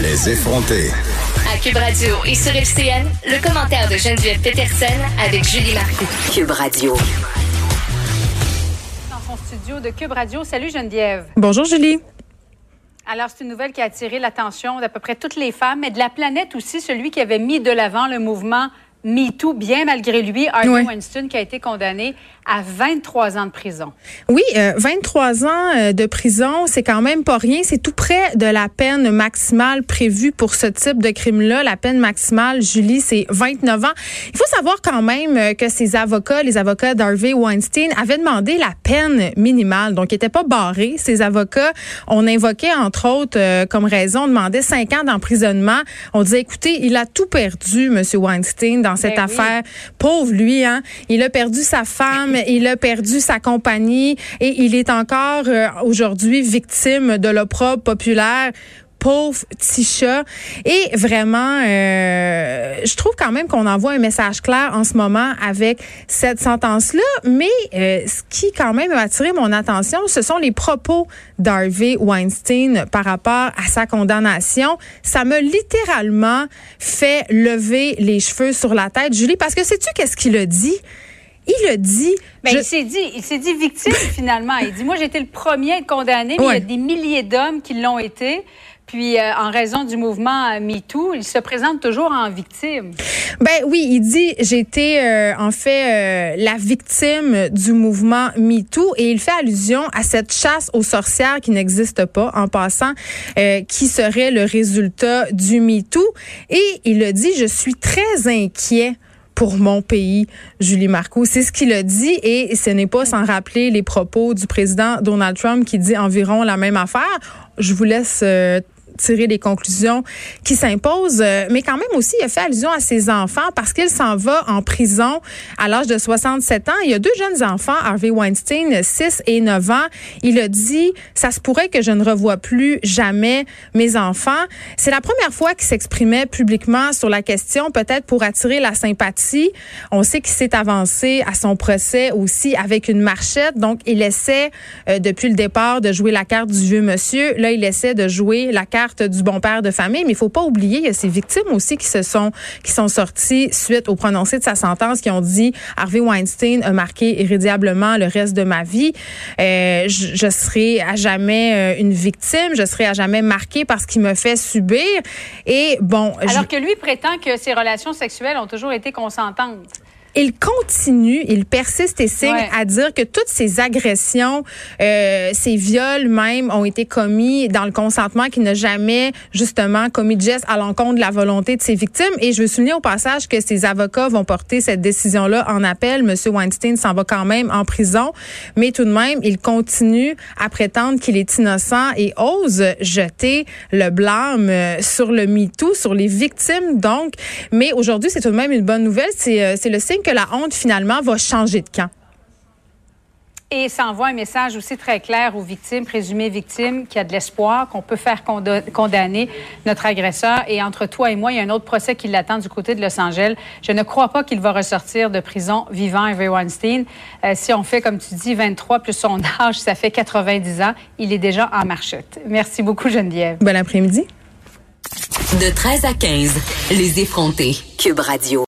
Les effronter. À Cube Radio et sur FCN, le commentaire de Geneviève Peterson avec Julie Marcoux. Cube Radio. Dans son studio de Cube Radio. Salut Geneviève. Bonjour Julie. Alors, c'est une nouvelle qui a attiré l'attention d'à peu près toutes les femmes, mais de la planète aussi, celui qui avait mis de l'avant le mouvement MeToo, bien malgré lui, Harvey Oui. Weinstein, qui a été condamné à 23 ans de prison. Oui, euh, 23 ans euh, de prison, c'est quand même pas rien. C'est tout près de la peine maximale prévue pour ce type de crime-là. La peine maximale, Julie, c'est 29 ans. Il faut savoir quand même euh, que ces avocats, les avocats d'Harvey Weinstein, avaient demandé la peine minimale. Donc, ils n'étaient pas barrés. Ces avocats, on invoquait, entre autres, euh, comme raison, on demandait 5 ans d'emprisonnement. On disait, écoutez, il a tout perdu, Monsieur Weinstein, dans cette Ben oui. affaire. Pauvre lui, hein. Il a perdu sa femme, il a perdu sa compagnie et il est encore euh, aujourd'hui victime de l'opprobre populaire. Pauvre petit chat. Et vraiment, euh, je trouve quand même qu'on envoie un message clair en ce moment avec cette sentence-là. Mais euh, ce qui quand même a attiré mon attention, ce sont les propos d'Harvey Weinstein par rapport à sa condamnation. Ça m'a littéralement fait lever les cheveux sur la tête, Julie, parce que sais-tu qu'est-ce qu'il a dit? Il a dit... Mais je- Ben, il s'est dit, il s'est dit victime finalement. Il dit, moi, j'ai été le premier à être condamné, mais il y a des milliers d'hommes qui l'ont été. Puis, euh, en raison du mouvement euh, MeToo, il se présente toujours en victime. Ben oui, il dit été euh, en fait euh, la victime du mouvement MeToo et il fait allusion à cette chasse aux sorcières qui n'existe pas en passant, euh, qui serait le résultat du MeToo et il a dit je suis très inquiet pour mon pays, Julie Marcoux. C'est ce qu'il a dit et ce n'est pas sans rappeler les propos du président Donald Trump qui dit environ la même affaire. Je vous laisse euh, tirer les conclusions qui s'imposent. Euh, Mais quand même aussi, il a fait allusion à ses enfants parce qu'il s'en va en prison à l'âge de 67 ans. Il y a deux jeunes enfants, Harvey Weinstein, 6 et 9 ans. Il a dit, ça se pourrait que je ne revoie plus jamais mes enfants. C'est la première fois qu'il s'exprimait publiquement sur la question, peut-être pour attirer la sympathie. On sait qu'il s'est avancé à son procès aussi avec une marchette. Donc, il essaie, euh, depuis le départ, de jouer la carte du vieux monsieur. Là, il essaie de jouer la carte du bon père de famille. Mais il faut pas oublier, il y a ces victimes aussi qui se sont, qui sont sorties suite au prononcé de sa sentence, qui ont dit Harvey Weinstein a marqué irrédiablement le reste de ma vie. Euh, je, serai à jamais euh, une victime. Je serai à jamais marquée par ce qui me fait subir. Et bon, Alors que lui prétend que ses relations sexuelles ont toujours été consentantes. Il continue, il persiste et signe Ouais. à dire que toutes ces agressions, euh, ces viols même, ont été commis dans le consentement, qu'il n'a jamais justement commis de geste à l'encontre de la volonté de ses victimes. Et je veux souligner au passage que ses avocats vont porter cette décision-là en appel. Monsieur Weinstein s'en va quand même en prison, mais tout de même, il continue à prétendre qu'il est innocent et ose jeter le blâme euh, sur le MeToo, sur les victimes donc. Mais aujourd'hui, c'est tout de même une bonne nouvelle. C'est euh, c'est le signe que la honte finalement va changer de camp. Et ça envoie un message aussi très clair aux victimes, présumées victimes, qu'il y a de l'espoir, qu'on peut faire condamner notre agresseur. Et entre toi et moi, il y a un autre procès qui l'attend du côté de Los Angeles. Je ne crois pas qu'il va ressortir de prison vivant, Harvey Weinstein. Euh, si on fait, comme tu dis, 23 plus son âge, ça fait 90 ans. Il est déjà en marchette. Merci beaucoup, Geneviève. Bon après-midi. De 13 à 15, les effrontés. Cube Radio.